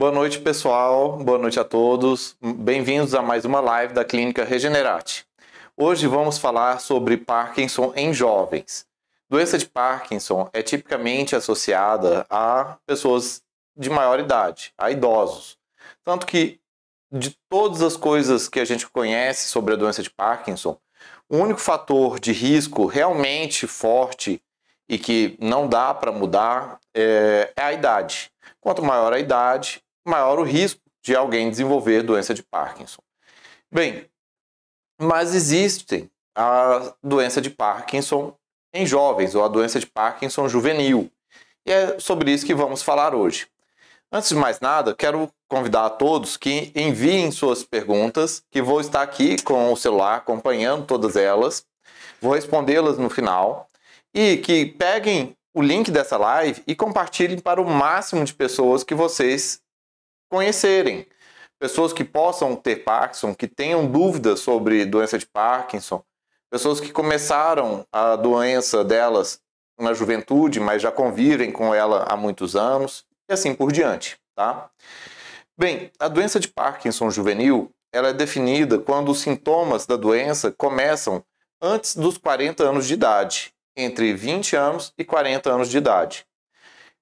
Boa noite, pessoal. Boa noite a todos. Bem-vindos a mais uma live da Clínica Regenerate. Hoje vamos falar sobre Parkinson em jovens. Doença de Parkinson é tipicamente associada a pessoas de maior idade, a idosos. Tanto que de todas as coisas que a gente conhece sobre a doença de Parkinson, o único fator de risco realmente forte e que não dá para mudar é, é a idade. Quanto maior a idade, maior o risco de alguém desenvolver doença de Parkinson. Bem, mas existe a doença de Parkinson em jovens, ou a doença de Parkinson juvenil. E é sobre isso que vamos falar hoje. Antes de mais nada, quero convidar a todos que enviem suas perguntas, que vou estar aqui com o celular acompanhando todas elas. Vou respondê-las no final. E que peguem o link dessa live e compartilhem para o máximo de pessoas que vocês conhecerem. Pessoas que possam ter Parkinson, que tenham dúvidas sobre doença de Parkinson, pessoas que começaram a doença delas na juventude, mas já convivem com ela há muitos anos e assim por diante, tá? Bem, a doença de Parkinson juvenil, ela é definida quando os sintomas da doença começam antes dos 40 anos de idade, entre 20 anos e 40 anos de idade.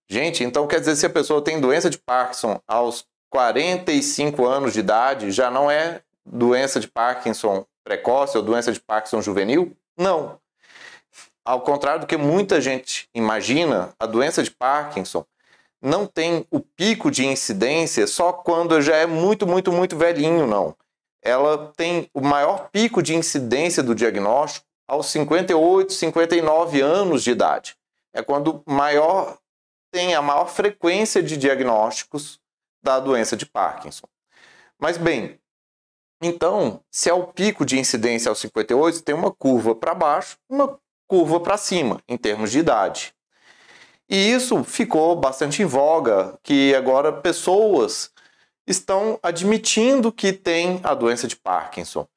Gente, então quer dizer se a pessoa tem doença de Parkinson aos 45 anos de idade, já não é doença de Parkinson precoce ou doença de Parkinson juvenil? Não. Ao contrário do que muita gente imagina, a doença de Parkinson não tem o pico de incidência só quando já é muito, muito, muito velhinho, não. Ela tem o maior pico de incidência do diagnóstico aos 58, 59 anos de idade. É quando maior tem a maior frequência de diagnósticos da doença de Parkinson. Mas bem, então, se é o pico de incidência aos 58, tem uma curva para baixo, uma curva para cima, em termos de idade. E isso ficou bastante em voga, que agora pessoas estão admitindo que têm a doença de Parkinson.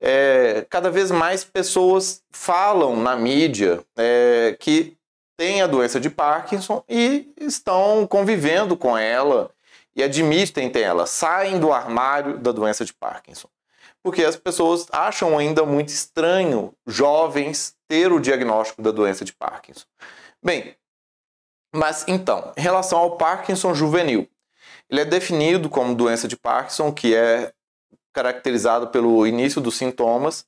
É, cada vez mais pessoas falam na mídia é, que têm a doença de Parkinson e estão convivendo com ela e admitem ter ela, saem do armário da doença de Parkinson. Porque as pessoas acham ainda muito estranho jovens ter o diagnóstico da doença de Parkinson. Bem, mas então, em relação ao Parkinson juvenil, ele é definido como doença de Parkinson que é caracterizado pelo início dos sintomas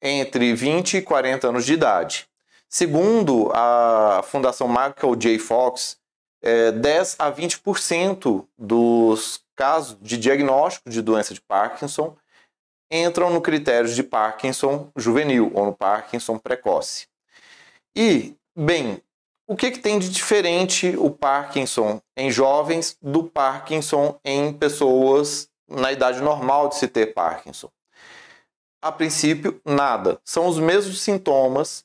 entre 20 e 40 anos de idade. Segundo a Fundação Michael J. Fox, é, 10 a 20% dos casos de diagnóstico de doença de Parkinson entram no critério de Parkinson juvenil ou no Parkinson precoce. E, bem, o que, que tem de diferente o Parkinson em jovens do Parkinson em pessoas na idade normal de se ter Parkinson? A princípio, nada. São os mesmos sintomas,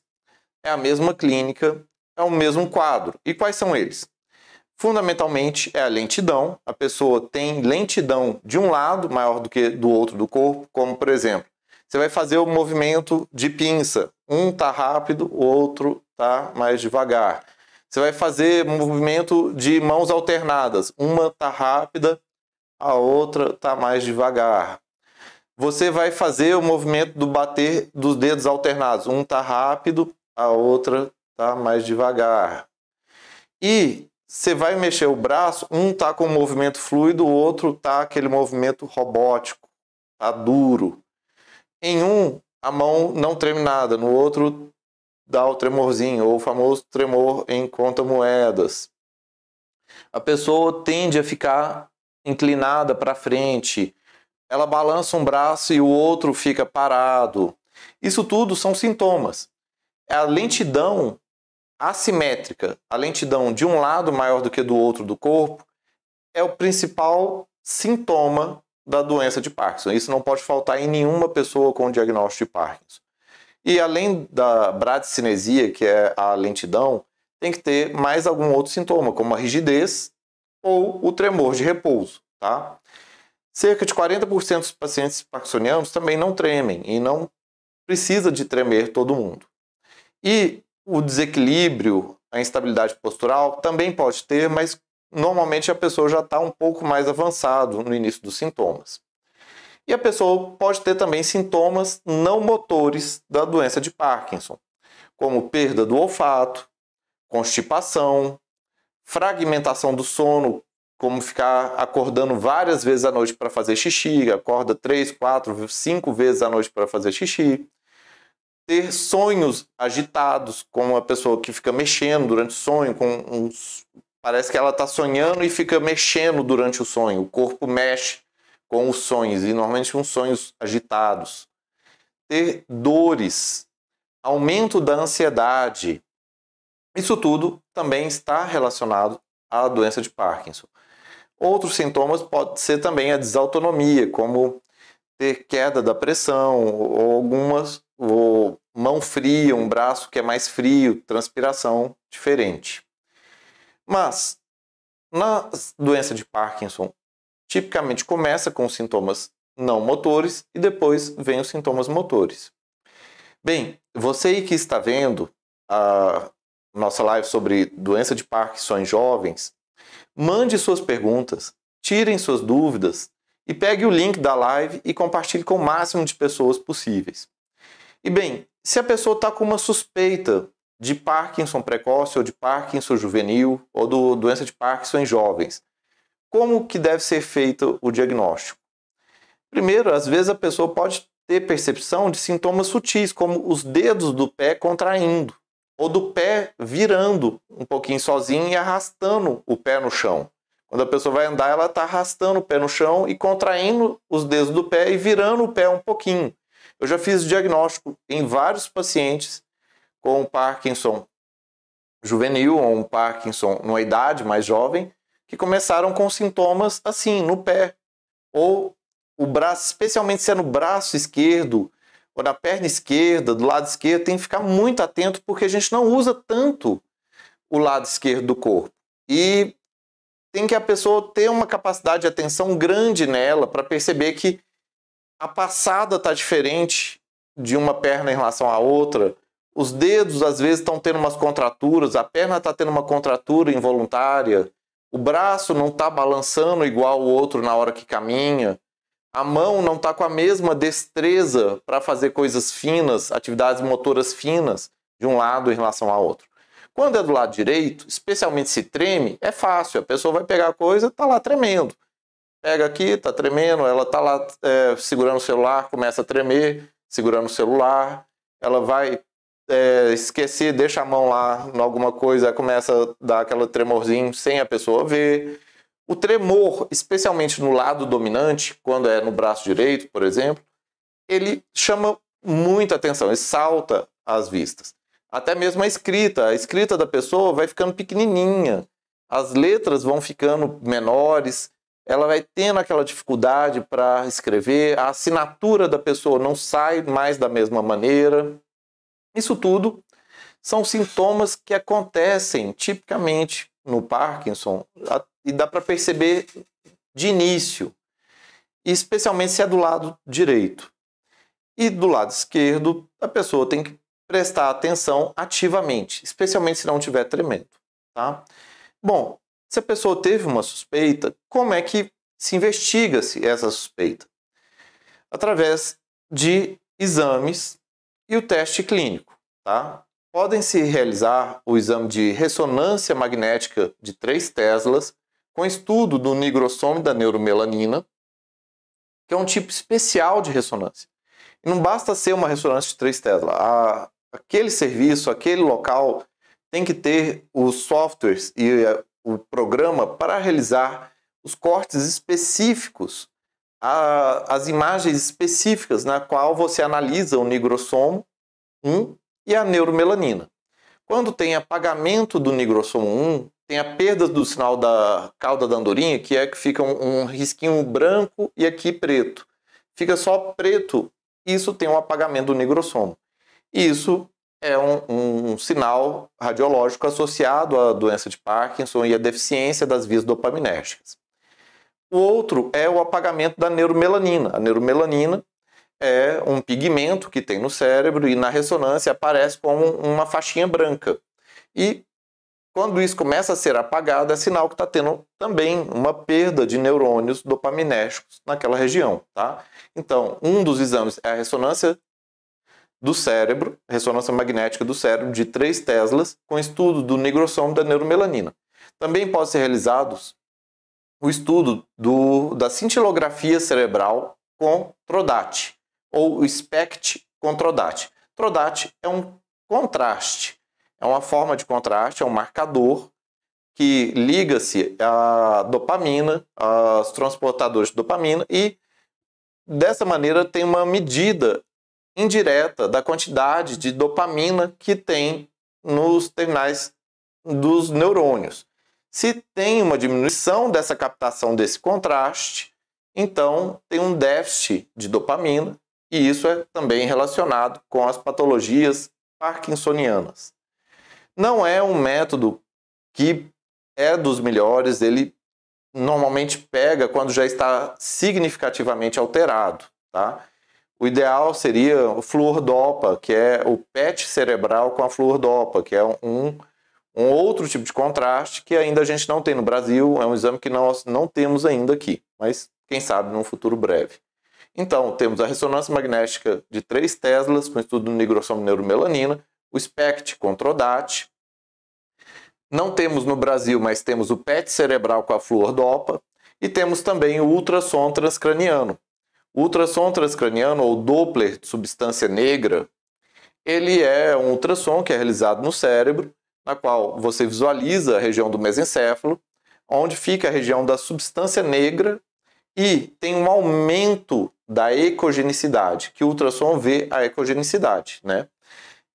é a mesma clínica, é o mesmo quadro. E quais são eles? Fundamentalmente é a lentidão. A pessoa tem lentidão de um lado maior do que do outro do corpo, como por exemplo, você vai fazer o movimento de pinça. Um tá rápido, o outro tá mais devagar. Você vai fazer movimento de mãos alternadas. Uma tá rápida, a outra tá mais devagar. Você vai fazer o movimento do bater dos dedos alternados. Um tá rápido, a outra tá mais devagar. E você vai mexer o braço, um tá com movimento fluido, o outro tá aquele movimento robótico, tá duro. Em um, a mão não treme nada, no outro dá o tremorzinho, ou o famoso tremor em conta moedas. A pessoa tende a ficar inclinada para frente, ela balança um braço e o outro fica parado. Isso tudo são sintomas. A lentidão assimétrica, a lentidão de um lado maior do que do outro do corpo, é o principal sintoma da doença de Parkinson. Isso não pode faltar em nenhuma pessoa com diagnóstico de Parkinson. E além da bradicinesia, que é a lentidão, tem que ter mais algum outro sintoma, como a rigidez ou o tremor de repouso, tá? Cerca de 40% dos pacientes parkinsonianos também não tremem e não precisa de tremer todo mundo. E o desequilíbrio, a instabilidade postural também pode ter, mas normalmente a pessoa já está um pouco mais avançado no início dos sintomas. E a pessoa pode ter também sintomas não motores da doença de Parkinson, como perda do olfato, constipação, fragmentação do sono, como ficar acordando várias vezes à noite para fazer xixi, acorda três, quatro, cinco vezes à noite para fazer xixi. Ter sonhos agitados, como a pessoa que fica mexendo durante o sonho, com uns... parece que ela está sonhando e fica mexendo durante o sonho. O corpo mexe com os sonhos, e normalmente uns sonhos agitados. Ter dores, aumento da ansiedade. Isso tudo também está relacionado à doença de Parkinson. Outros sintomas pode ser também a desautonomia, como ter queda da pressão, ou algumas, ou mão fria, um braço que é mais frio, transpiração diferente. Mas na doença de Parkinson, tipicamente começa com sintomas não motores e depois vem os sintomas motores. Bem, você que está vendo a nossa live sobre doença de Parkinson em jovens, Mande suas perguntas, tirem suas dúvidas e pegue o link da live e compartilhe com o máximo de pessoas possíveis. E bem, se a pessoa está com uma suspeita de Parkinson precoce ou de Parkinson juvenil ou do doença de Parkinson em jovens, como que deve ser feito o diagnóstico? Primeiro, às vezes a pessoa pode ter percepção de sintomas sutis, como os dedos do pé contraindo ou do pé virando um pouquinho sozinho e arrastando o pé no chão. Quando a pessoa vai andar, ela está arrastando o pé no chão e contraindo os dedos do pé e virando o pé um pouquinho. Eu já fiz diagnóstico em vários pacientes com Parkinson juvenil ou um Parkinson numa idade mais jovem que começaram com sintomas assim no pé ou o braço, especialmente se é no braço esquerdo, ou na perna esquerda, do lado esquerdo, tem que ficar muito atento porque a gente não usa tanto o lado esquerdo do corpo. E tem que a pessoa ter uma capacidade de atenção grande nela para perceber que a passada está diferente de uma perna em relação à outra. Os dedos às vezes estão tendo umas contraturas, a perna está tendo uma contratura involuntária, o braço não está balançando igual o outro na hora que caminha a mão não está com a mesma destreza para fazer coisas finas, atividades motoras finas, de um lado em relação ao outro. Quando é do lado direito, especialmente se treme, é fácil. A pessoa vai pegar a coisa, está lá tremendo. Pega aqui, está tremendo, ela está lá é, segurando o celular, começa a tremer, segurando o celular. Ela vai é, esquecer, deixa a mão lá em alguma coisa, começa a dar aquele tremorzinho sem a pessoa ver. O tremor, especialmente no lado dominante, quando é no braço direito, por exemplo, ele chama muita atenção, ele salta às vistas. Até mesmo a escrita, a escrita da pessoa vai ficando pequenininha, as letras vão ficando menores, ela vai tendo aquela dificuldade para escrever, a assinatura da pessoa não sai mais da mesma maneira. Isso tudo são sintomas que acontecem tipicamente no Parkinson e dá para perceber de início, especialmente se é do lado direito. E do lado esquerdo, a pessoa tem que prestar atenção ativamente, especialmente se não estiver tremendo. Tá? Bom, se a pessoa teve uma suspeita, como é que se investiga-se essa suspeita? Através de exames e o teste clínico. Tá? Podem-se realizar o exame de ressonância magnética de 3 Teslas com estudo do nigrossomo da neuromelanina, que é um tipo especial de ressonância. E não basta ser uma ressonância de 3 Tesla. A, aquele serviço, aquele local tem que ter os softwares e a, o programa para realizar os cortes específicos, a, as imagens específicas na qual você analisa o nigrossomo 1 e a neuromelanina. Quando tem apagamento do nigrossomo 1, tem a perda do sinal da cauda da andorinha, que é que fica um, um risquinho branco e aqui preto. Fica só preto, isso tem um apagamento do nigrossomo. Isso é um, um, sinal radiológico associado à doença de Parkinson e à deficiência das vias dopaminérgicas. O outro é o apagamento da neuromelanina. A neuromelanina é um pigmento que tem no cérebro e na ressonância aparece como uma faixinha branca. E quando isso começa a ser apagado, é sinal que está tendo também uma perda de neurônios dopaminérgicos naquela região, tá? Então, um dos exames é a ressonância do cérebro, ressonância magnética do cérebro de 3 teslas, com estudo do nigrossomo da neuromelanina. Também pode ser realizado o estudo do, da cintilografia cerebral com TRODAT, ou SPECT com TRODAT. TRODAT é um contraste, é uma forma de contraste, é um marcador que liga-se à dopamina, aos transportadores de dopamina e dessa maneira tem uma medida indireta da quantidade de dopamina que tem nos terminais dos neurônios. Se tem uma diminuição dessa captação desse contraste, então tem um déficit de dopamina, e isso é também relacionado com as patologias parkinsonianas. Não é um método que é dos melhores, ele normalmente pega quando já está significativamente alterado, tá? O ideal seria o fluordopa, que é o PET cerebral com a fluordopa, que é um, um outro tipo de contraste que ainda a gente não tem no Brasil, é um exame que nós não temos ainda aqui, mas quem sabe num futuro breve. Então, temos a ressonância magnética de 3 teslas com estudo do nigrossomo neuromelanina, o SPECT com Trodat. Não temos no Brasil, mas temos o PET cerebral com a fluordopa e temos também o ultrassom transcraniano. O ultrassom transcraniano ou Doppler de substância negra, ele é um ultrassom que é realizado no cérebro, na qual você visualiza a região do mesencéfalo, onde fica a região da substância negra e tem um aumento da ecogenicidade, que o ultrassom vê a ecogenicidade, né?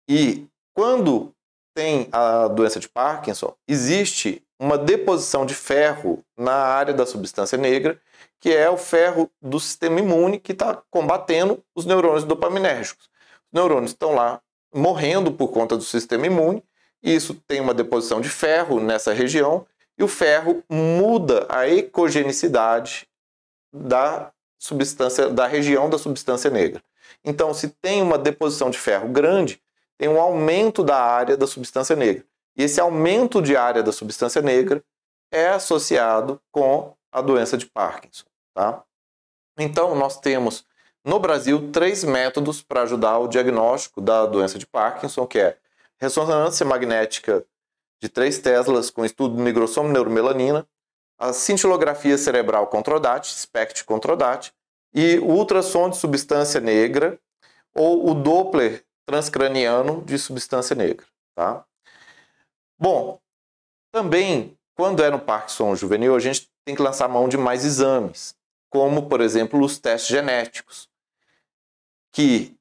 E quando tem a doença de Parkinson, existe uma deposição de ferro na área da substância negra, que é o ferro do sistema imune que está combatendo os neurônios dopaminérgicos. Os neurônios estão lá morrendo por conta do sistema imune, e isso tem uma deposição de ferro nessa região, e o ferro muda a ecogenicidade da substância da região da substância negra. Então, se tem uma deposição de ferro grande, tem um aumento da área da substância negra. E esse aumento de área da substância negra é associado com a doença de Parkinson, tá? Então, nós temos no Brasil três métodos para ajudar o diagnóstico da doença de Parkinson, que é ressonância magnética de 3 teslas com estudo do nigrossomo neuromelanina, a cintilografia cerebral Controdat, SPECT Controdat, e o ultrassom de substância negra ou o Doppler transcraniano de substância negra. Tá? Bom, também, quando é no Parkinson juvenil, a gente tem que lançar mão de mais exames, como, por exemplo, os testes genéticos, que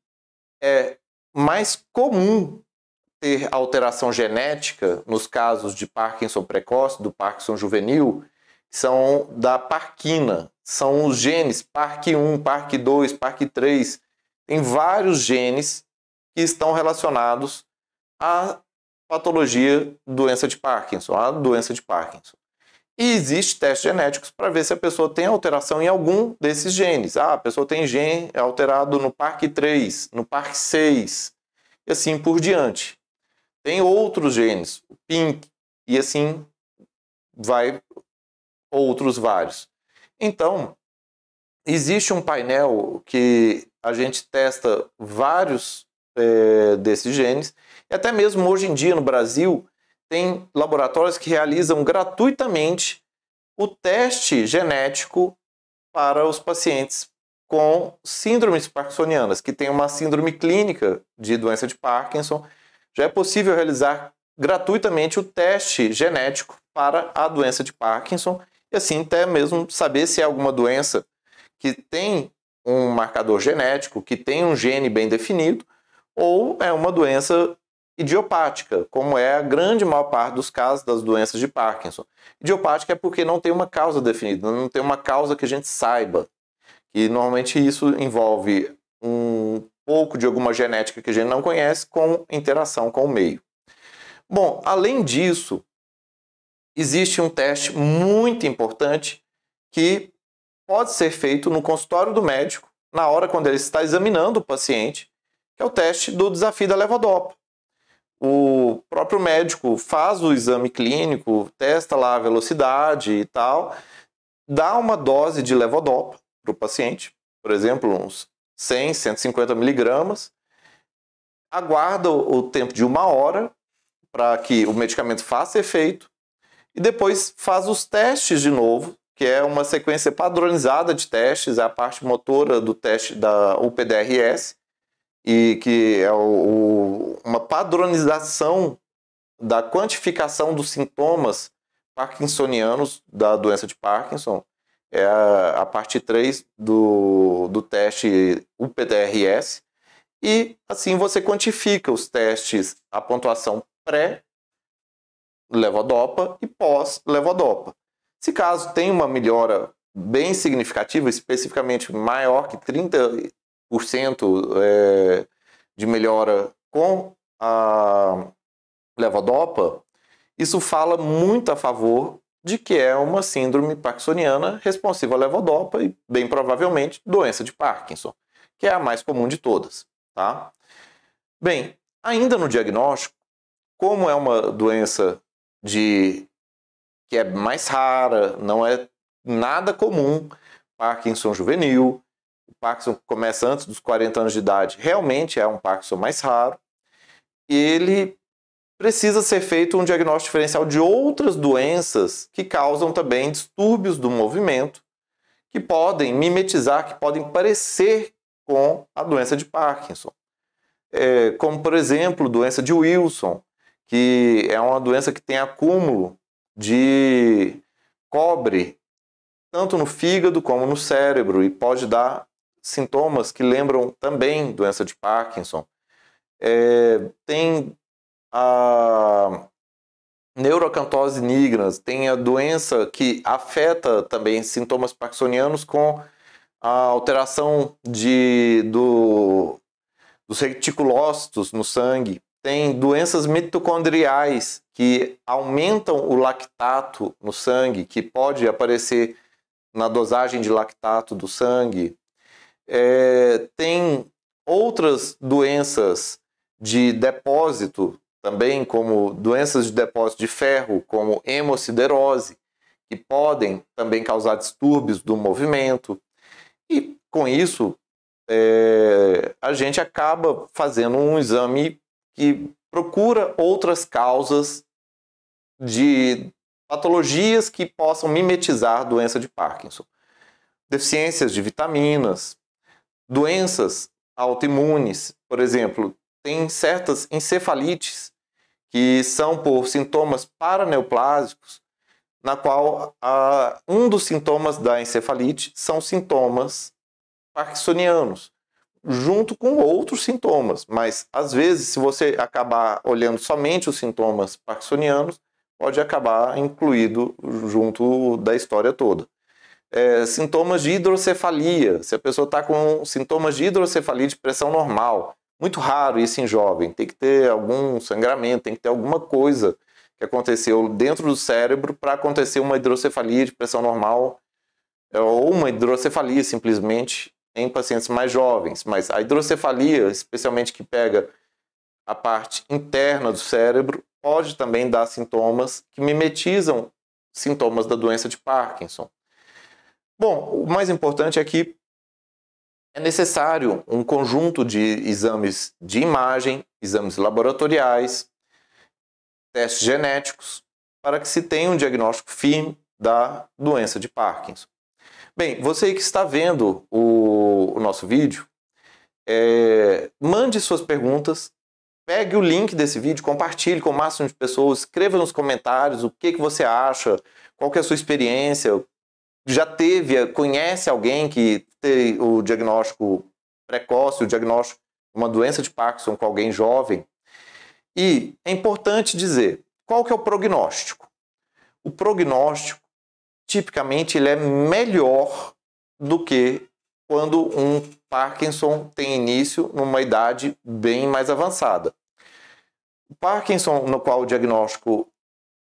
é mais comum ter alteração genética nos casos de Parkinson precoce, do Parkinson juvenil, são da parquina, são os genes PARC1, PARC2, PARC3. Tem vários genes que estão relacionados à patologia doença de Parkinson, à doença de Parkinson. E existe testes genéticos para ver se a pessoa tem alteração em algum desses genes. Ah, a pessoa tem gene alterado no PARC3, no PARC6, e assim por diante. Tem outros genes, o PINK, e assim vai outros vários. Então, existe um painel que a gente testa vários é, desses genes, e até mesmo hoje em dia no Brasil tem laboratórios que realizam gratuitamente o teste genético para os pacientes com síndromes parkinsonianas, que tem uma síndrome clínica de doença de Parkinson. Já é possível realizar gratuitamente o teste genético para a doença de Parkinson e assim até mesmo saber se é alguma doença que tem um marcador genético, que tem um gene bem definido, ou é uma doença idiopática, como é a grande maior parte dos casos das doenças de Parkinson. Idiopática é porque não tem uma causa definida, não tem uma causa que a gente saiba. E normalmente isso envolve um pouco de alguma genética que a gente não conhece com interação com o meio. Bom, além disso, existe um teste muito importante que pode ser feito no consultório do médico, na hora quando ele está examinando o paciente, que é o teste do desafio da levodopa. O próprio médico faz o exame clínico, testa lá a velocidade e tal, dá uma dose de levodopa para o paciente, por exemplo, uns 100, 150 miligramas, aguarda o tempo de uma hora para que o medicamento faça efeito e depois faz os testes de novo, que é uma sequência padronizada de testes, é a parte motora do teste da UPDRS, e que é o, uma padronização da quantificação dos sintomas parkinsonianos da doença de Parkinson. É a, a parte 3 do, do teste UPDRS. E assim você quantifica os testes, a pontuação pré-levodopa e pós-levodopa. Se caso tem uma melhora bem significativa, especificamente maior que 30 é, de melhora com a levodopa, isso fala muito a favor de que é uma síndrome parkinsoniana responsiva à levodopa e, bem provavelmente, doença de Parkinson, que é a mais comum de todas. Tá? Bem, ainda no diagnóstico, como é uma doença de que é mais rara, não é nada comum, Parkinson juvenil, Parkinson começa antes dos 40 anos de idade, realmente é um Parkinson mais raro. Ele precisa ser feito um diagnóstico diferencial de outras doenças que causam também distúrbios do movimento, que podem mimetizar, que podem parecer com a doença de Parkinson. É, como, por exemplo, doença de Wilson, que é uma doença que tem acúmulo de cobre tanto no fígado como no cérebro e pode dar sintomas que lembram também doença de Parkinson. É, tem a neurocantose nigras, tem a doença que afeta também sintomas parkinsonianos com a alteração de, do, dos reticulócitos no sangue. Tem doenças mitocondriais que aumentam o lactato no sangue, que pode aparecer na dosagem de lactato do sangue. É, tem outras doenças de depósito também, como doenças de depósito de ferro, como hemociderose, que podem também causar distúrbios do movimento. E com isso, é, a gente acaba fazendo um exame que procura outras causas de patologias que possam mimetizar doença de Parkinson. Deficiências de vitaminas, Doenças autoimunes, por exemplo, tem certas encefalites que são por sintomas paraneoplásicos, na qual a, um dos sintomas da encefalite são sintomas parkinsonianos, junto com outros sintomas. Mas às vezes, se você acabar olhando somente os sintomas parkinsonianos, pode acabar incluído junto da história toda é, sintomas de hidrocefalia. Se a pessoa está com sintomas de hidrocefalia de pressão normal, muito raro isso em jovem, tem que ter algum sangramento, tem que ter alguma coisa que aconteceu dentro do cérebro para acontecer uma hidrocefalia de pressão normal é, ou uma hidrocefalia simplesmente em pacientes mais jovens. Mas a hidrocefalia, especialmente que pega a parte interna do cérebro, pode também dar sintomas que mimetizam sintomas da doença de Parkinson. Bom, o mais importante é que é necessário um conjunto de exames de imagem, exames laboratoriais, testes genéticos, para que se tenha um diagnóstico firme da doença de Parkinson. Bem, você que está vendo o, o nosso vídeo, é, mande suas perguntas, pegue o link desse vídeo, compartilhe com o máximo de pessoas, escreva nos comentários o que, que você acha, qual que é a sua experiência, já teve, conhece alguém que tem o diagnóstico precoce, o diagnóstico uma doença de Parkinson com alguém jovem. E é importante dizer, qual que é o prognóstico? O prognóstico, tipicamente, ele é melhor do que quando um Parkinson tem início numa idade bem mais avançada. O Parkinson, no qual o diagnóstico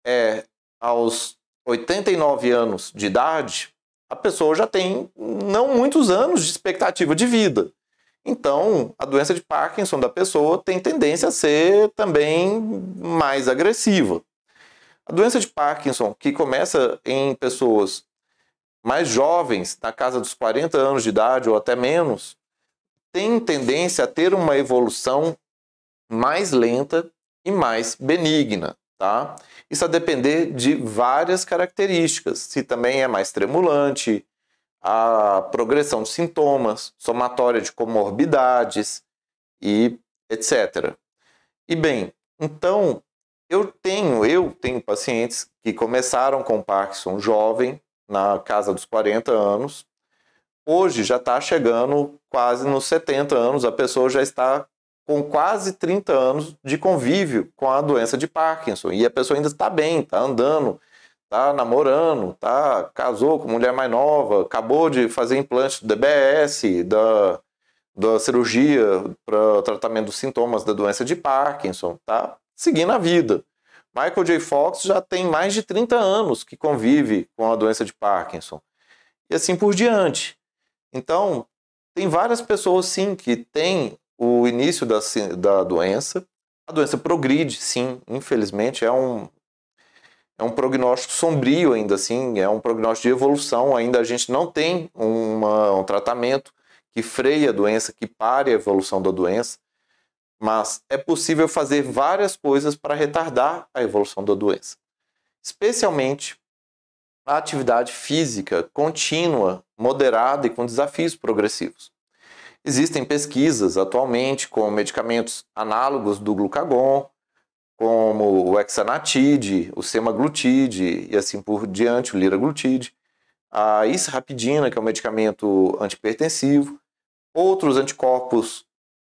é aos 89 anos de idade, a pessoa já tem não muitos anos de expectativa de vida. Então, a doença de Parkinson da pessoa tem tendência a ser também mais agressiva. A doença de Parkinson, que começa em pessoas mais jovens, na casa dos 40 anos de idade ou até menos, tem tendência a ter uma evolução mais lenta e mais benigna, tá? Isso a depender de várias características, se também é mais tremulante, a progressão de sintomas, somatória de comorbidades e etc. E bem, então eu tenho, eu tenho pacientes que começaram com Parkinson jovem, na casa dos 40 anos. Hoje já está chegando quase nos 70 anos, a pessoa já está com quase 30 anos de convívio com a doença de Parkinson. E a pessoa ainda está bem, está andando, tá namorando, tá casou com mulher mais nova, acabou de fazer implante do DBS, da, da cirurgia para tratamento dos sintomas da doença de Parkinson, tá seguindo a vida. Michael J. Fox já tem mais de 30 anos que convive com a doença de Parkinson. E assim por diante. Então, tem várias pessoas sim que têm o início da, da doença. A doença progride, sim, infelizmente, é um, é um prognóstico sombrio ainda assim, é um prognóstico de evolução. Ainda a gente não tem uma, um tratamento que freie a doença, que pare a evolução da doença, mas é possível fazer várias coisas para retardar a evolução da doença, especialmente a atividade física contínua, moderada e com desafios progressivos. Existem pesquisas atualmente com medicamentos análogos do glucagon, como o hexanatide, o semaglutide e assim por diante, o liraglutide, a israpidina, que é um medicamento antipertensivo, outros anticorpos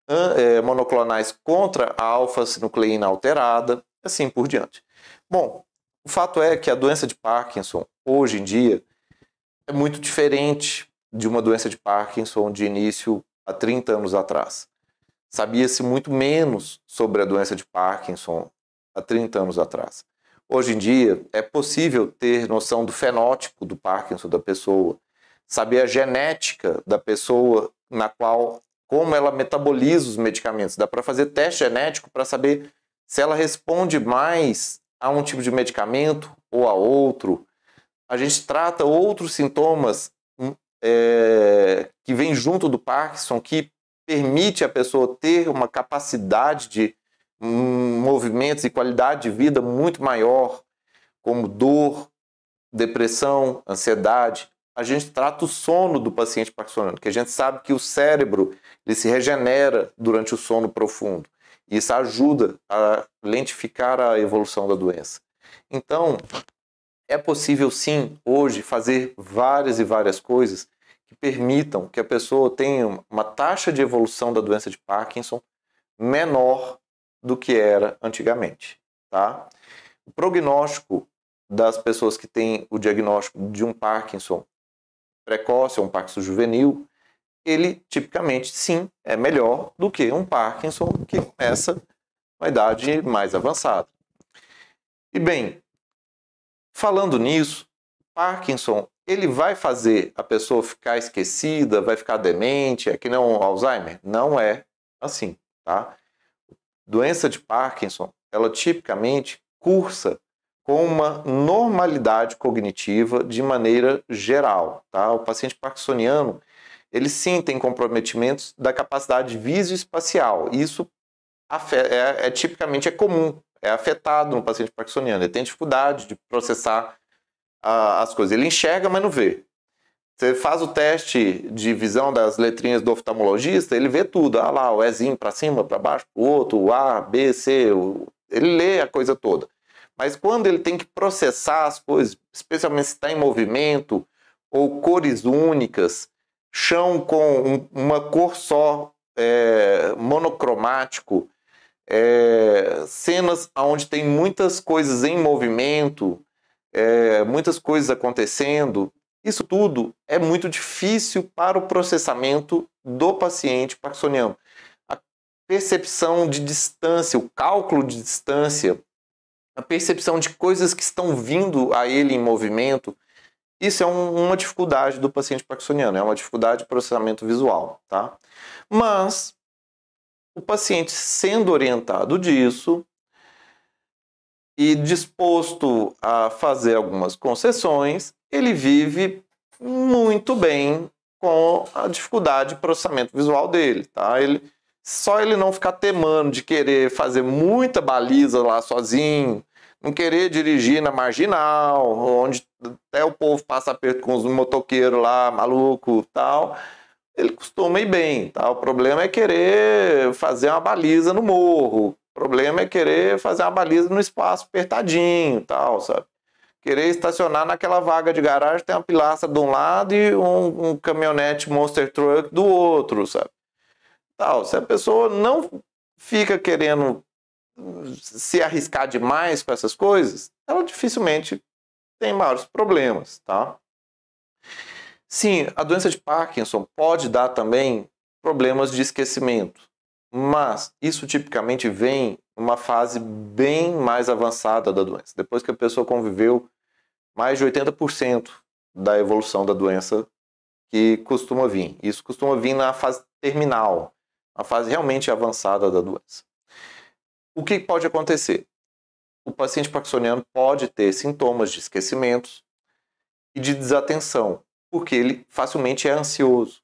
é, monoclonais contra a alfa-sinucleína alterada, assim por diante. Bom, o fato é que a doença de Parkinson, hoje em dia, é muito diferente de uma doença de Parkinson de início há 30 anos atrás. Sabia-se muito menos sobre a doença de Parkinson há 30 anos atrás. Hoje em dia, é possível ter noção do fenótipo do Parkinson da pessoa, saber a genética da pessoa na qual como ela metaboliza os medicamentos. Dá para fazer teste genético para saber se ela responde mais a um tipo de medicamento ou a outro. A gente trata outros sintomas é, que vêm junto do Parkinson que permite a pessoa ter uma capacidade de movimentos e qualidade de vida muito maior, como dor, depressão, ansiedade. A gente trata o sono do paciente parkinsoniano, que a gente sabe que o cérebro ele se regenera durante o sono profundo. Isso ajuda a lentificar a evolução da doença. Então, é possível sim, hoje, fazer várias e várias coisas que permitam que a pessoa tenha uma taxa de evolução da doença de Parkinson menor do que era antigamente, tá? O prognóstico das pessoas que têm o diagnóstico de um Parkinson precoce ou um Parkinson juvenil, ele tipicamente sim é melhor do que um Parkinson que começa uma idade mais avançada. E bem, falando nisso, Parkinson ele vai fazer a pessoa ficar esquecida, vai ficar demente, é que nem um Alzheimer? Não é assim, tá? doença de Parkinson, ela tipicamente cursa com uma normalidade cognitiva de maneira geral. Tá? O paciente parkinsoniano, ele sim tem comprometimentos da capacidade visoespacial. Isso é, é, tipicamente é comum, é afetado no paciente parkinsoniano. Ele tem dificuldade de processar uh, as coisas. Ele enxerga, mas não vê. Você faz o teste de visão das letrinhas do oftalmologista, ele vê tudo. Ah lá, o Ezinho para cima, para baixo, o outro, o A, B, C. O... Ele lê a coisa toda. Mas quando ele tem que processar as coisas, especialmente se está em movimento, ou cores únicas, chão com uma cor só, é, monocromático, é, cenas onde tem muitas coisas em movimento, é, muitas coisas acontecendo, isso tudo é muito difícil para o processamento do paciente parkinsoniano. A percepção de distância, o cálculo de distância, a percepção de coisas que estão vindo a ele em movimento, Isso é um, uma dificuldade do paciente parkinsoniano, é uma dificuldade de processamento visual, tá? Mas o paciente sendo orientado disso e disposto a fazer algumas concessões, ele vive muito bem com a dificuldade de processamento visual dele, tá? Ele só ele não ficar temando de querer fazer muita baliza lá sozinho, não querer dirigir na marginal, onde até o povo passa aperto com os motoqueiros lá, maluco, tal. Ele costuma ir bem, tá? O problema é querer fazer uma baliza no morro. Problema é querer fazer uma baliza no espaço apertadinho, tal, sabe? querer estacionar naquela vaga de garagem, tem uma pilastra de um lado e um, um caminhonete Monster Truck do outro, sabe? Tal. Se a pessoa não fica querendo se arriscar demais com essas coisas, ela dificilmente tem maiores problemas, tá? Sim, a doença de Parkinson pode dar também problemas de esquecimento, mas isso tipicamente vem numa fase bem mais avançada da doença. Depois que a pessoa conviveu mais de 80% da evolução da doença que costuma vir. Isso costuma vir na fase terminal, a fase realmente avançada da doença. O que pode acontecer? O paciente parkinsoniano pode ter sintomas de esquecimentos e de desatenção, porque ele facilmente é ansioso.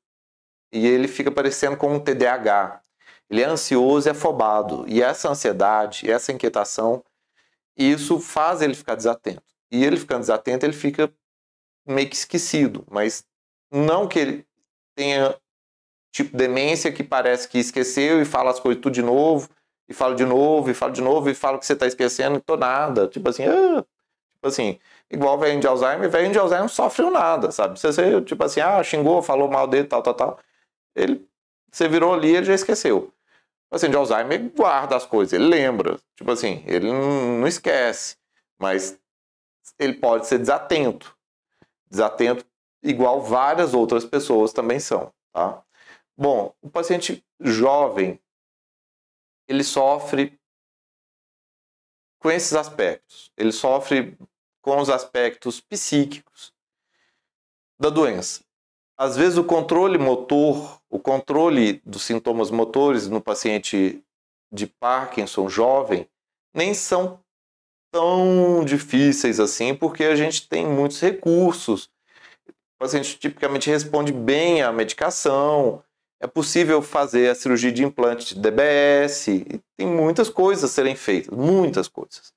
E ele fica parecendo com um TDAH. Ele é ansioso e afobado. E essa ansiedade, essa inquietação, isso faz ele ficar desatento. E ele ficando desatento, ele fica meio que esquecido. Mas não que ele tenha tipo demência que parece que esqueceu e fala as coisas tudo de novo, e fala de novo, e fala de novo, e fala que você está esquecendo, e tô nada. Tipo assim, ah, tipo assim, igual velho de Alzheimer, velho de Alzheimer não sofreu nada, sabe? Você, você, tipo assim, ah, xingou, falou mal dele, tal, tal, tal. Ele, você virou ali, ele já esqueceu. O paciente de Alzheimer guarda as coisas, ele lembra. Tipo assim, ele não, não esquece. Mas ele pode ser desatento. Desatento igual várias outras pessoas também são, tá? Bom, o paciente jovem, ele sofre com esses aspectos. Ele sofre com os aspectos psíquicos da doença. Às vezes o controle motor, o controle dos sintomas motores no paciente de Parkinson jovem nem são tão difíceis assim, porque a gente tem muitos recursos. O paciente tipicamente responde bem à medicação, é possível fazer a cirurgia de implante de DBS, tem muitas coisas a serem feitas, muitas coisas.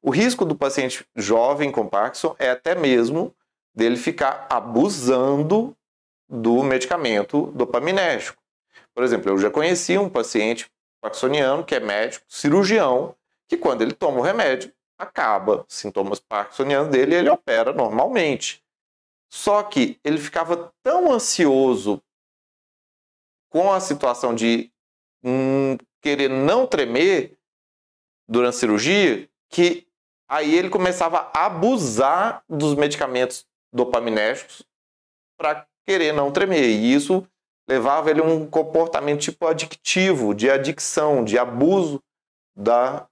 O risco do paciente jovem com Parkinson é até mesmo dele ficar abusando do medicamento dopaminérgico. Por exemplo, eu já conheci um paciente parkinsoniano que é médico, cirurgião, que quando ele toma o remédio, acaba sintomas parkinsonianos dele e ele opera normalmente. Só que ele ficava tão ansioso com a situação de hum, querer não tremer durante a cirurgia, que aí ele começava a abusar dos medicamentos dopaminérgicos para querer não tremer. E isso levava ele a um comportamento tipo adictivo, de adicção, de abuso da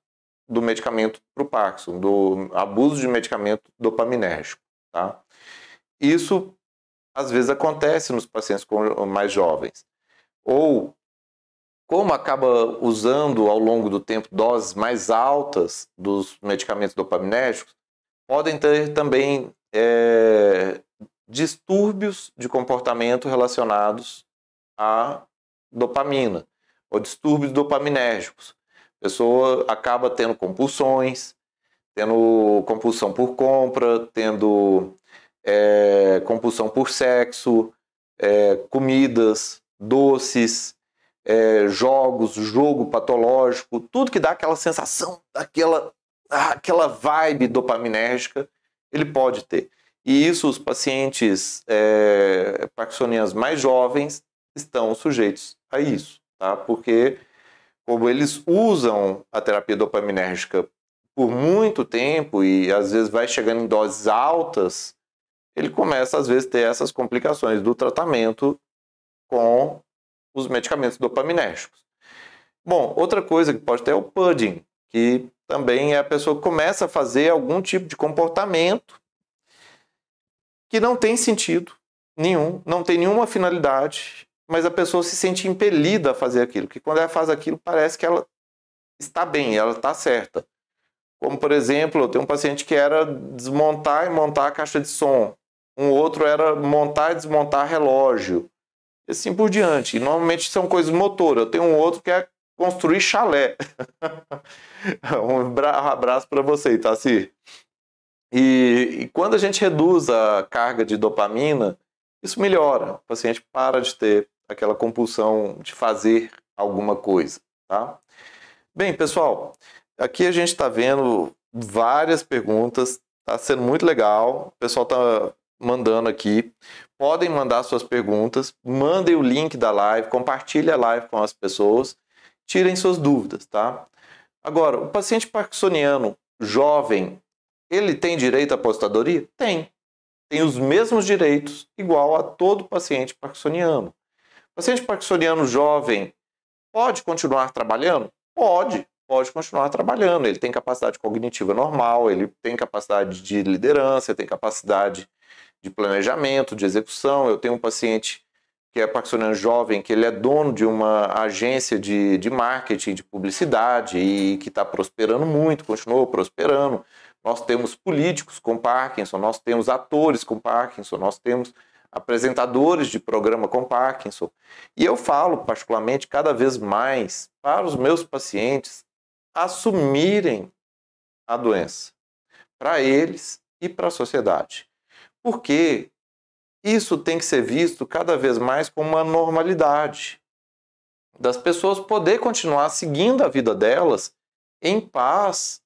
do medicamento para o Parkinson, do abuso de medicamento dopaminérgico. Tá? Isso às vezes acontece nos pacientes mais jovens. Ou, como acaba usando ao longo do tempo doses mais altas dos medicamentos dopaminérgicos, podem ter também é, distúrbios de comportamento relacionados à dopamina, ou distúrbios dopaminérgicos. A pessoa acaba tendo compulsões, tendo compulsão por compra, tendo é, compulsão por sexo, é, comidas, doces, é, jogos, jogo patológico, tudo que dá aquela sensação, aquela, aquela vibe dopaminérgica, ele pode ter. E isso os pacientes é, parkinsonianos mais jovens estão sujeitos a isso, tá? Porque como eles usam a terapia dopaminérgica por muito tempo e às vezes vai chegando em doses altas, ele começa às vezes a ter essas complicações do tratamento com os medicamentos dopaminérgicos. Bom, outra coisa que pode ter é o pudding, que também é a pessoa que começa a fazer algum tipo de comportamento que não tem sentido nenhum, não tem nenhuma finalidade, mas a pessoa se sente impelida a fazer aquilo, que quando ela faz aquilo parece que ela está bem, ela está certa. Como, por exemplo, eu tenho um paciente que era desmontar e montar a caixa de som. Um outro era montar e desmontar relógio. E assim por diante. E normalmente são coisas motoras. Eu tenho um outro que é construir chalé. um abraço para você, Tassi. E, e quando a gente reduz a carga de dopamina, isso melhora. O paciente para de ter aquela compulsão de fazer alguma coisa, tá? Bem, pessoal, aqui a gente está vendo várias perguntas, está sendo muito legal. O pessoal está mandando aqui. Podem mandar suas perguntas, mandem o link da live, compartilhe a live com as pessoas, tirem suas dúvidas, tá? Agora, o paciente parkinsoniano jovem, ele tem direito à aposentadoria? Tem. Tem os mesmos direitos, igual a todo paciente parkinsoniano. O paciente parkinsoniano jovem pode continuar trabalhando? Pode, pode continuar trabalhando. Ele tem capacidade cognitiva normal, ele tem capacidade de liderança, tem capacidade de planejamento, de execução. Eu tenho um paciente que é parkinsoniano jovem, que ele é dono de uma agência de, de marketing, de publicidade e que está prosperando muito, continuou prosperando. Nós temos políticos com Parkinson, nós temos atores com Parkinson, nós temos apresentadores de programa com Parkinson. E eu falo, particularmente, cada vez mais para os meus pacientes assumirem a doença, para eles e para a sociedade. Porque isso tem que ser visto cada vez mais como uma normalidade das pessoas poder continuar seguindo a vida delas em paz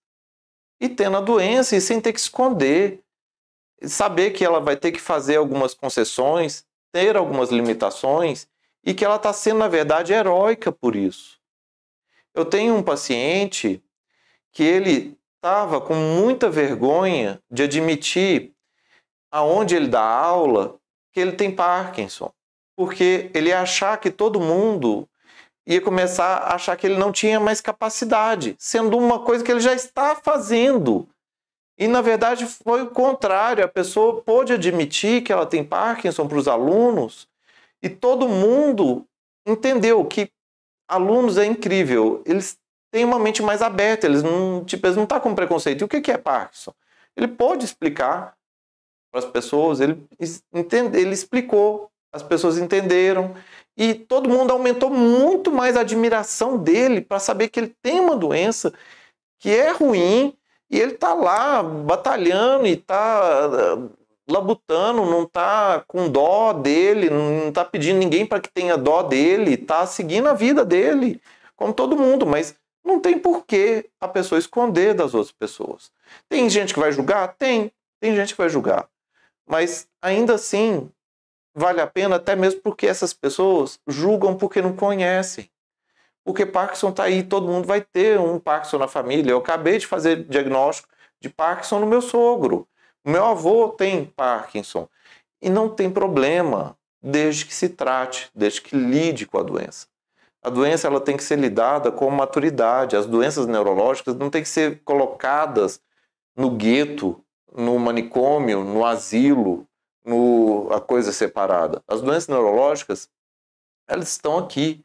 e tendo a doença e sem ter que esconder saber que ela vai ter que fazer algumas concessões, ter algumas limitações e que ela está sendo, na verdade, heróica por isso. Eu tenho um paciente que ele estava com muita vergonha de admitir aonde ele dá aula que ele tem Parkinson, porque ele ia achar que todo mundo ia começar a achar que ele não tinha mais capacidade, sendo uma coisa que ele já está fazendo. E na verdade foi o contrário, a pessoa pôde admitir que ela tem Parkinson para os alunos e todo mundo entendeu que alunos é incrível, eles têm uma mente mais aberta, eles não tipo, eles não tá com preconceito. E o que é Parkinson? Ele pode explicar para as pessoas, ele, entende, ele explicou, as pessoas entenderam e todo mundo aumentou muito mais a admiração dele para saber que ele tem uma doença que é ruim e ele tá lá batalhando e tá eh, labutando, não tá com dó dele, não tá pedindo ninguém para que tenha dó dele, tá seguindo a vida dele, como todo mundo, mas não tem porquê a pessoa esconder das outras pessoas. Tem gente que vai julgar? Tem. Tem gente que vai julgar. Mas ainda assim, vale a pena até mesmo porque essas pessoas julgam porque não conhecem. Porque Parkinson está aí, todo mundo vai ter um Parkinson na família. Eu acabei de fazer diagnóstico de Parkinson no meu sogro. Meu avô tem Parkinson. E não tem problema, desde que se trate, desde que lide com a doença. A doença ela tem que ser lidada com maturidade. As doenças neurológicas não têm que ser colocadas no gueto, no manicômio, no asilo, no a coisa separada. As doenças neurológicas, elas estão aqui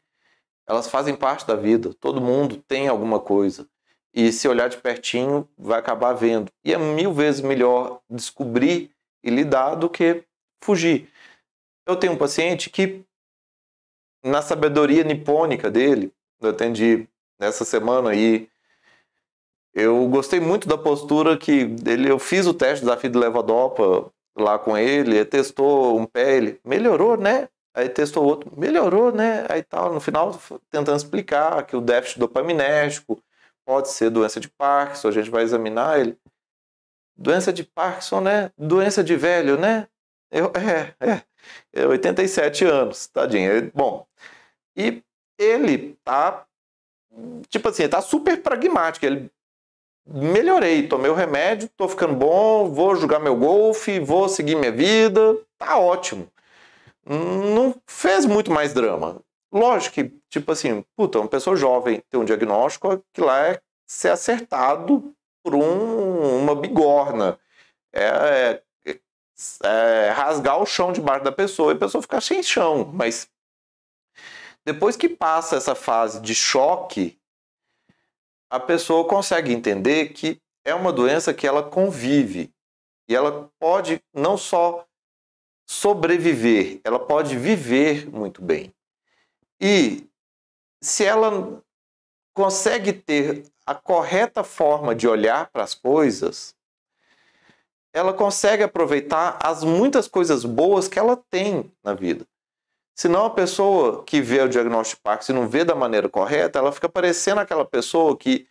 elas fazem parte da vida. Todo mundo tem alguma coisa. E se olhar de pertinho, vai acabar vendo. E é mil vezes melhor descobrir e lidar do que fugir. Eu tenho um paciente que, na sabedoria nipônica dele, eu atendi nessa semana aí, eu gostei muito da postura que ele, eu fiz o teste do desafio do Levodopa lá com ele, testou um pé, ele melhorou, né? Aí testou outro, melhorou, né? Aí tal, no final tentando explicar que o déficit dopaminérgico pode ser doença de Parkinson, a gente vai examinar ele. Doença de Parkinson, né? Doença de velho, né? Eu, é, é, é 87 anos, tadinho. Bom, e ele tá, tipo assim, ele tá super pragmático. Ele melhorei, tomei o remédio, tô ficando bom, vou jogar meu golfe, vou seguir minha vida, tá ótimo não fez muito mais drama. Lógico que, tipo assim, puta, uma pessoa jovem tem um diagnóstico que lá é ser acertado por um, uma bigorna. É, é, é, rasgar o chão debaixo da pessoa e a pessoa ficar sem chão. Mas depois que passa essa fase de choque, a pessoa consegue entender que é uma doença que ela convive e ela pode não só sobreviver, ela pode viver muito bem. E se ela consegue ter a correta forma de olhar para as coisas, ela consegue aproveitar as muitas coisas boas que ela tem na vida. Senão a pessoa que vê o diagnóstico de Parkinson e não vê da maneira correta, ela fica parecendo aquela pessoa que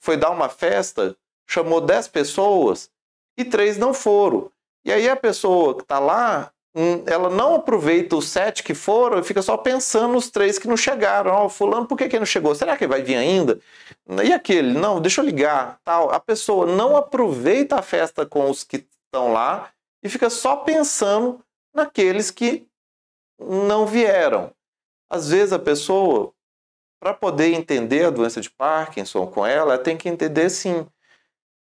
foi dar uma festa, chamou 10 pessoas e três não foram. E aí a pessoa que está lá, hum, ela não aproveita os sete que foram e fica só pensando nos três que não chegaram. Oh, fulano, por que, que não chegou? Será que vai vir ainda? E aquele? Não, deixa eu ligar. Tal. A pessoa não aproveita a festa com os que estão lá e fica só pensando naqueles que não vieram. Às vezes a pessoa, para poder entender a doença de Parkinson com ela, tem que entender sim.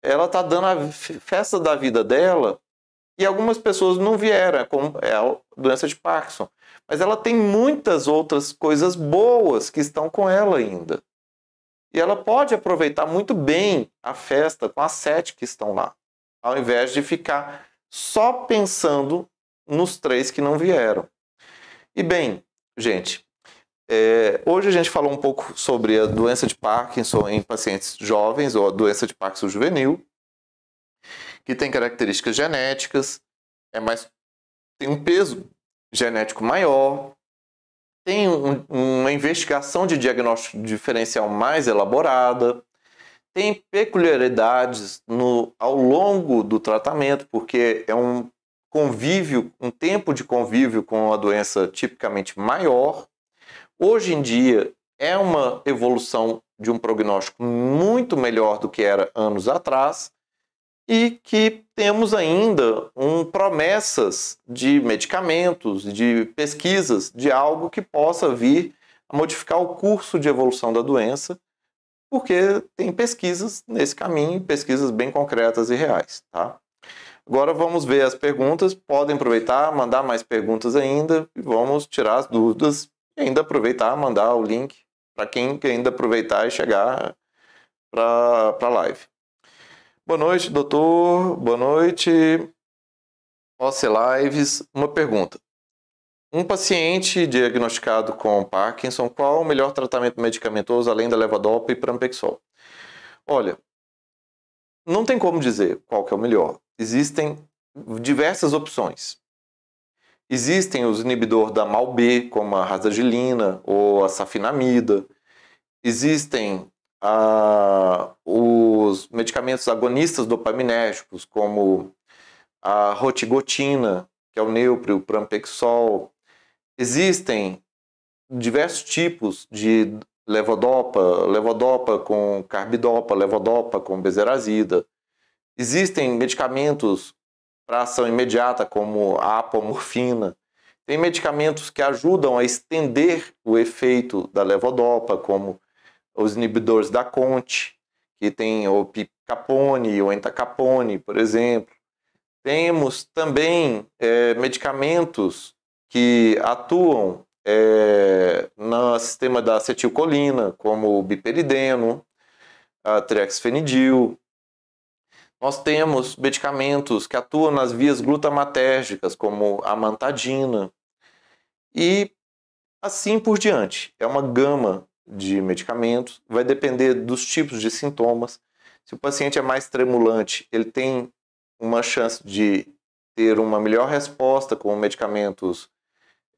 Ela está dando a festa da vida dela e algumas pessoas não vieram, é como é a doença de Parkinson. Mas ela tem muitas outras coisas boas que estão com ela ainda. E ela pode aproveitar muito bem a festa com as sete que estão lá, ao invés de ficar só pensando nos três que não vieram. E bem, gente, é, hoje a gente falou um pouco sobre a doença de Parkinson em pacientes jovens, ou a doença de Parkinson juvenil, que tem características genéticas, é mais, tem um peso genético maior, tem um, uma investigação de diagnóstico diferencial mais elaborada, tem peculiaridades no, ao longo do tratamento, porque é um convívio, um tempo de convívio com a doença tipicamente maior. Hoje em dia é uma evolução de um prognóstico muito melhor do que era anos atrás e que temos ainda um, promessas de medicamentos, de pesquisas, de algo que possa vir a modificar o curso de evolução da doença, porque tem pesquisas nesse caminho, pesquisas bem concretas e reais, tá? Agora vamos ver as perguntas. Podem aproveitar, mandar mais perguntas ainda e vamos tirar as dúvidas e ainda aproveitar, mandar o link para quem ainda aproveitar e chegar para a live. Boa noite, doutor. Boa noite. OC Lives. Uma pergunta. Um paciente diagnosticado com Parkinson, qual o melhor tratamento medicamentoso além da levodopa e prampexol? Olha, não tem como dizer qual que é o melhor existem diversas opções. Existem os inibidores da MAL-B, como a razagilina ou a safinamida. Existem ah, os medicamentos agonistas dopaminérgicos, como a rotigotina, que é o neupro, o prampexol. Existem diversos tipos de levodopa, levodopa com carbidopa, levodopa com bezerazida. Existem medicamentos para ação imediata, como a apomorfina. Tem medicamentos que ajudam a estender o efeito da levodopa, como os inibidores da CONT, que tem o picapone, o entacapone, por exemplo. Temos também é, medicamentos que atuam é, no sistema da acetilcolina, como o biperideno, a trexfenidil, nós temos medicamentos que atuam nas vias glutamatérgicas, como a mantadina, e assim por diante. É uma gama de medicamentos, vai depender dos tipos de sintomas. Se o paciente é mais tremulante, ele tem uma chance de ter uma melhor resposta com medicamentos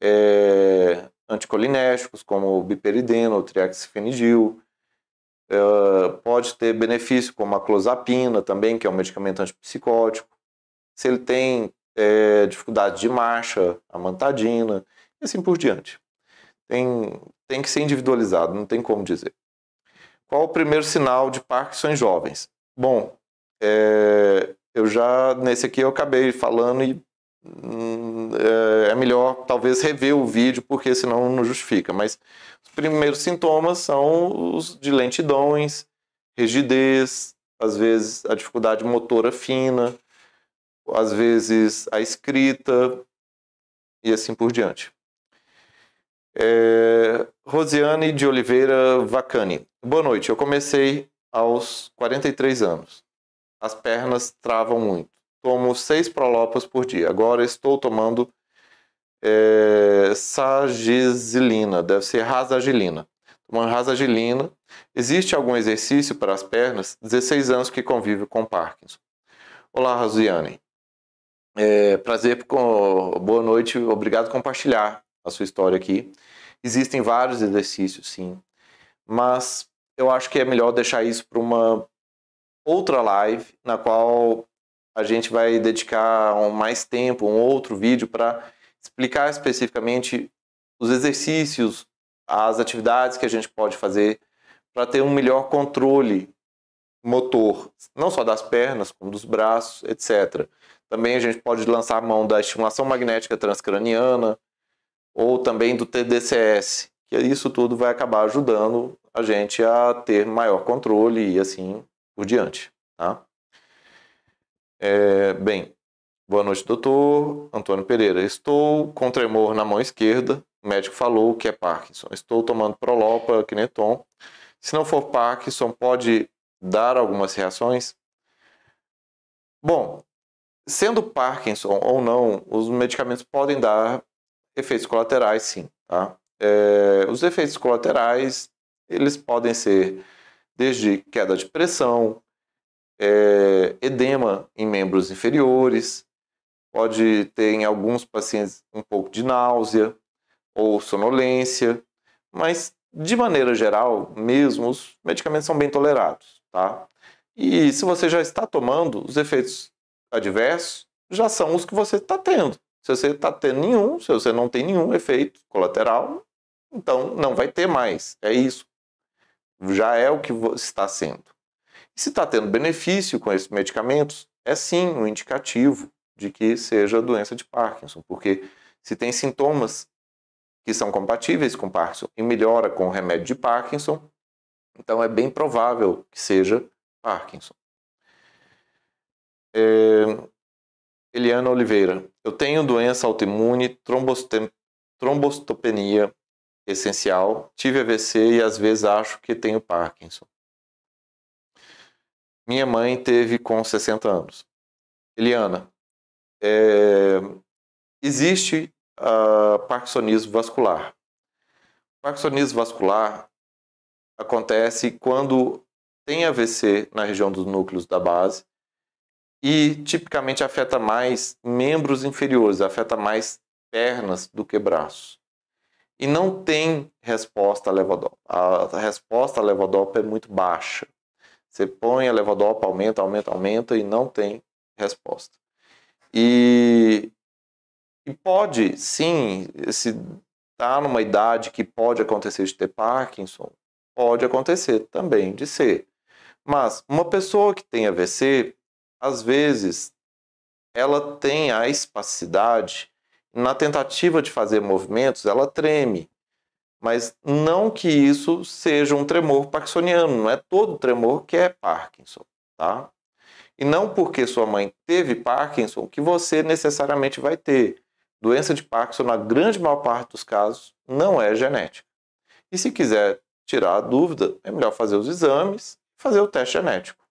é, anticolinérgicos, como o biperideno, o triaxifenidil. Uh, pode ter benefício como a clozapina também, que é um medicamento antipsicótico. Se ele tem é, dificuldade de marcha, a mantadina, e assim por diante. Tem, tem que ser individualizado, não tem como dizer. Qual o primeiro sinal de Parkinson em jovens? Bom, é, eu já, nesse aqui eu acabei falando e é, é melhor talvez rever o vídeo, porque senão não justifica, mas os primeiros sintomas são os de lentidões, rigidez, às vezes a dificuldade motora fina, às vezes a escrita e assim por diante. É, Rosiane de Oliveira Vacani. Boa noite. Eu comecei aos 43 anos. As pernas travam muito. Tomo seis prolopas por dia. Agora estou tomando é, sagizilina, deve ser rasagilina. Tomando rasagilina. Existe algum exercício para as pernas? 16 anos que convive com Parkinson. Olá, Rosiane. É, prazer, boa noite, obrigado por compartilhar a sua história aqui. Existem vários exercícios, sim, mas eu acho que é melhor deixar isso para uma outra live, na qual a gente vai dedicar um mais tempo, um outro vídeo para explicar especificamente os exercícios, as atividades que a gente pode fazer para ter um melhor controle motor, não só das pernas, como dos braços, etc. Também a gente pode lançar mão da estimulação magnética transcraniana, ou também do TDCS, que isso tudo vai acabar ajudando a gente a ter maior controle e assim por diante. Tá? É, bem, boa noite, doutor Antônio Pereira. Estou com tremor na mão esquerda. O médico falou que é Parkinson. Estou tomando Prolopa, Kineton. Se não for Parkinson, pode dar algumas reações? Bom, sendo Parkinson ou não, os medicamentos podem dar Efeitos colaterais, sim. Tá? É, os efeitos colaterais, eles podem ser desde queda de pressão, é, edema em membros inferiores, pode ter em alguns pacientes um pouco de náusea ou sonolência, mas de maneira geral, mesmo os medicamentos são bem tolerados, tá? E se você já está tomando, os efeitos adversos já são os que você está tendo. Se você está tendo nenhum, se você não tem nenhum efeito colateral, então não vai ter mais. É isso. Já é o que está sendo. Se está tendo benefício com esses medicamentos, é sim um indicativo de que seja doença de Parkinson, porque se tem sintomas que são compatíveis com Parkinson e melhora com o remédio de Parkinson, então é bem provável que seja Parkinson. É, Eliana Oliveira, eu tenho doença autoimune, trombostopenia essencial, tive AVC e às vezes acho que tenho Parkinson. Minha mãe teve com 60 anos. Eliana, é, existe uh, parkinsonismo vascular. Parkinsonismo vascular acontece quando tem AVC na região dos núcleos da base e tipicamente afeta mais membros inferiores, afeta mais pernas do que braços. E não tem resposta a levodopa. A resposta a levodopa é muito baixa. Você põe a levodopa, aumenta, aumenta, aumenta e não tem resposta. E, e pode, sim, se está numa idade que pode acontecer de ter Parkinson, pode acontecer também de ser. Mas uma pessoa que tem AVC, às vezes, ela tem a espacidade, na tentativa de fazer movimentos, ela treme. Mas não que isso seja um tremor parkinsoniano, não é todo tremor que é Parkinson, tá? E não porque sua mãe teve Parkinson que você necessariamente vai ter. Doença de Parkinson, na grande maior parte dos casos, não é genética. E se quiser tirar a dúvida, é melhor fazer os exames e fazer o teste genético.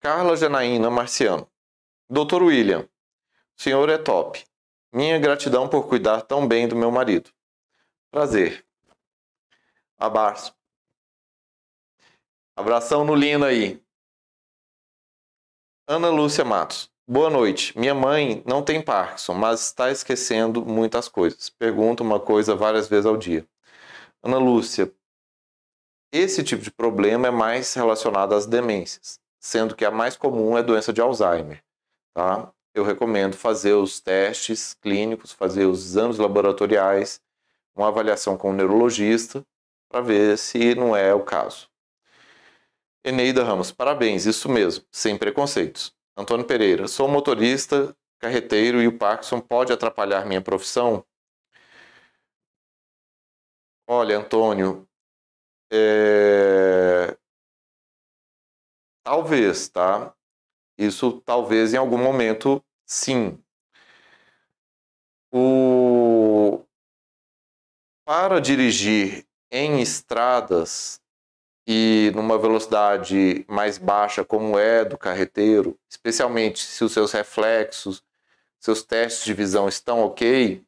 Carla Janaína Marciano. Doutor William, o senhor é top. Minha gratidão por cuidar tão bem do meu marido. Prazer. Abraço. Abração no Lino aí. Ana Lúcia Matos. Boa noite. Minha mãe não tem Parkinson, mas está esquecendo muitas coisas. Pergunta uma coisa várias vezes ao dia. Ana Lúcia, esse tipo de problema é mais relacionado às demências sendo que a mais comum é doença de Alzheimer. Tá? Eu recomendo fazer os testes clínicos, fazer os exames laboratoriais, uma avaliação com o neurologista, para ver se não é o caso. Eneida Ramos, parabéns, isso mesmo, sem preconceitos. Antônio Pereira, sou motorista, carreteiro e o Parkinson pode atrapalhar minha profissão? Olha, Antônio, é... Talvez, tá? Isso talvez em algum momento sim. O... Para dirigir em estradas e numa velocidade mais baixa, como é do carreteiro, especialmente se os seus reflexos, seus testes de visão estão ok,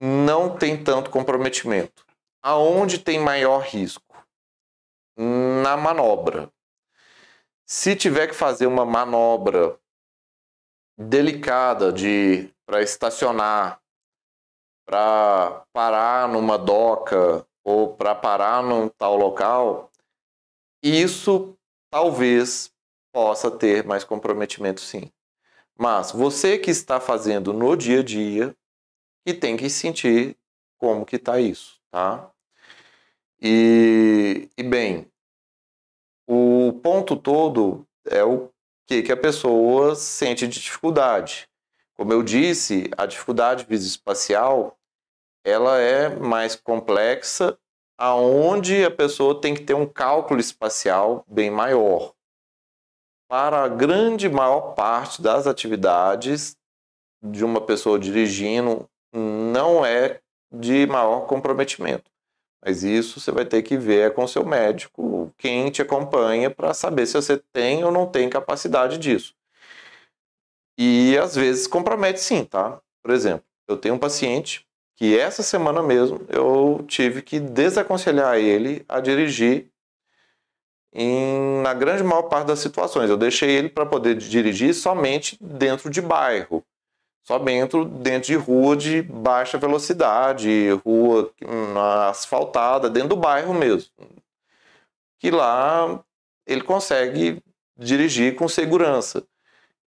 não tem tanto comprometimento. Aonde tem maior risco? Na manobra. Se tiver que fazer uma manobra delicada de para estacionar, para parar numa doca ou para parar num tal local, isso talvez possa ter mais comprometimento sim. Mas você que está fazendo no dia a dia, que tem que sentir como que está isso, tá? E, e bem, o ponto todo é o que, que a pessoa sente de dificuldade. Como eu disse, a dificuldade visoespacial ela é mais complexa, aonde a pessoa tem que ter um cálculo espacial bem maior. Para a grande maior parte das atividades de uma pessoa dirigindo, não é de maior comprometimento. Mas isso você vai ter que ver com seu médico, quem te acompanha, para saber se você tem ou não tem capacidade disso. E às vezes compromete sim, tá? Por exemplo, eu tenho um paciente que essa semana mesmo eu tive que desaconselhar ele a dirigir em, na grande maior parte das situações. Eu deixei ele para poder dirigir somente dentro de bairro, somente dentro de rua de baixa velocidade, rua asfaltada, dentro do bairro mesmo. Que lá ele consegue dirigir com segurança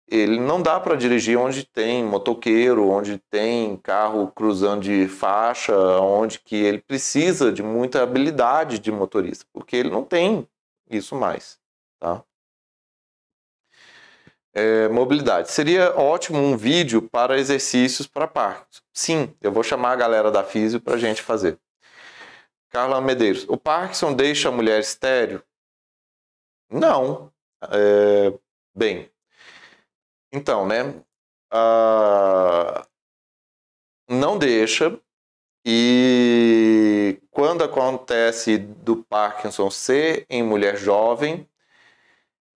ele não dá para dirigir onde tem motoqueiro, onde tem carro cruzando de faixa, onde que ele precisa de muita habilidade de motorista, porque ele não tem isso mais, tá? É, mobilidade. Seria ótimo um vídeo para exercícios para Parkinson. Sim, eu vou chamar a galera da Físio para a gente fazer. Carla Medeiros. O Parkinson deixa a mulher estéreo? Não. É, bem, então, né? Uh, não deixa. E quando acontece do Parkinson ser em mulher jovem,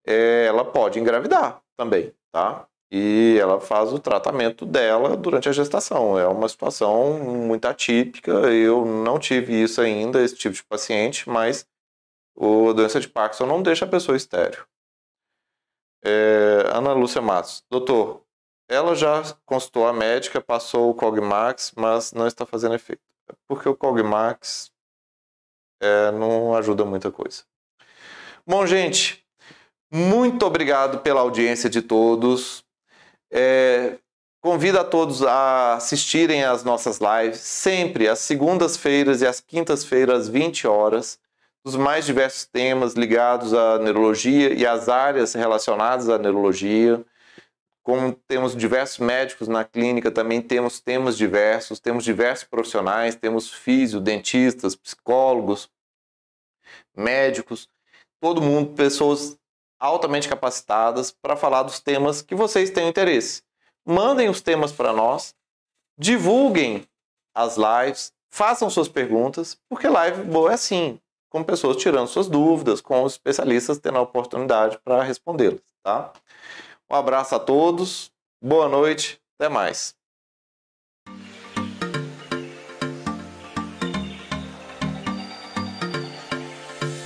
é, ela pode engravidar também, tá? E ela faz o tratamento dela durante a gestação. É uma situação muito atípica. Eu não tive isso ainda, esse tipo de paciente, mas a doença de Parkinson não deixa a pessoa estéreo. É, Ana Lúcia Matos. Doutor, ela já consultou a médica, passou o Cogmax, mas não está fazendo efeito. É porque o Cogmax é, não ajuda muita coisa. Bom, gente, muito obrigado pela audiência de todos. É, convido a todos a assistirem às nossas lives, sempre às segundas-feiras e às quintas-feiras, às 20 horas dos mais diversos temas ligados à neurologia e às áreas relacionadas à neurologia. Como temos diversos médicos na clínica, também temos temas diversos, temos diversos profissionais, temos físio, dentistas, psicólogos, médicos, todo mundo, pessoas altamente capacitadas para falar dos temas que vocês têm interesse. Mandem os temas para nós, divulguem as lives, façam suas perguntas, porque live boa é assim com pessoas tirando suas dúvidas, com os especialistas tendo a oportunidade para respondê-las, tá? Um abraço a todos, boa noite, até mais.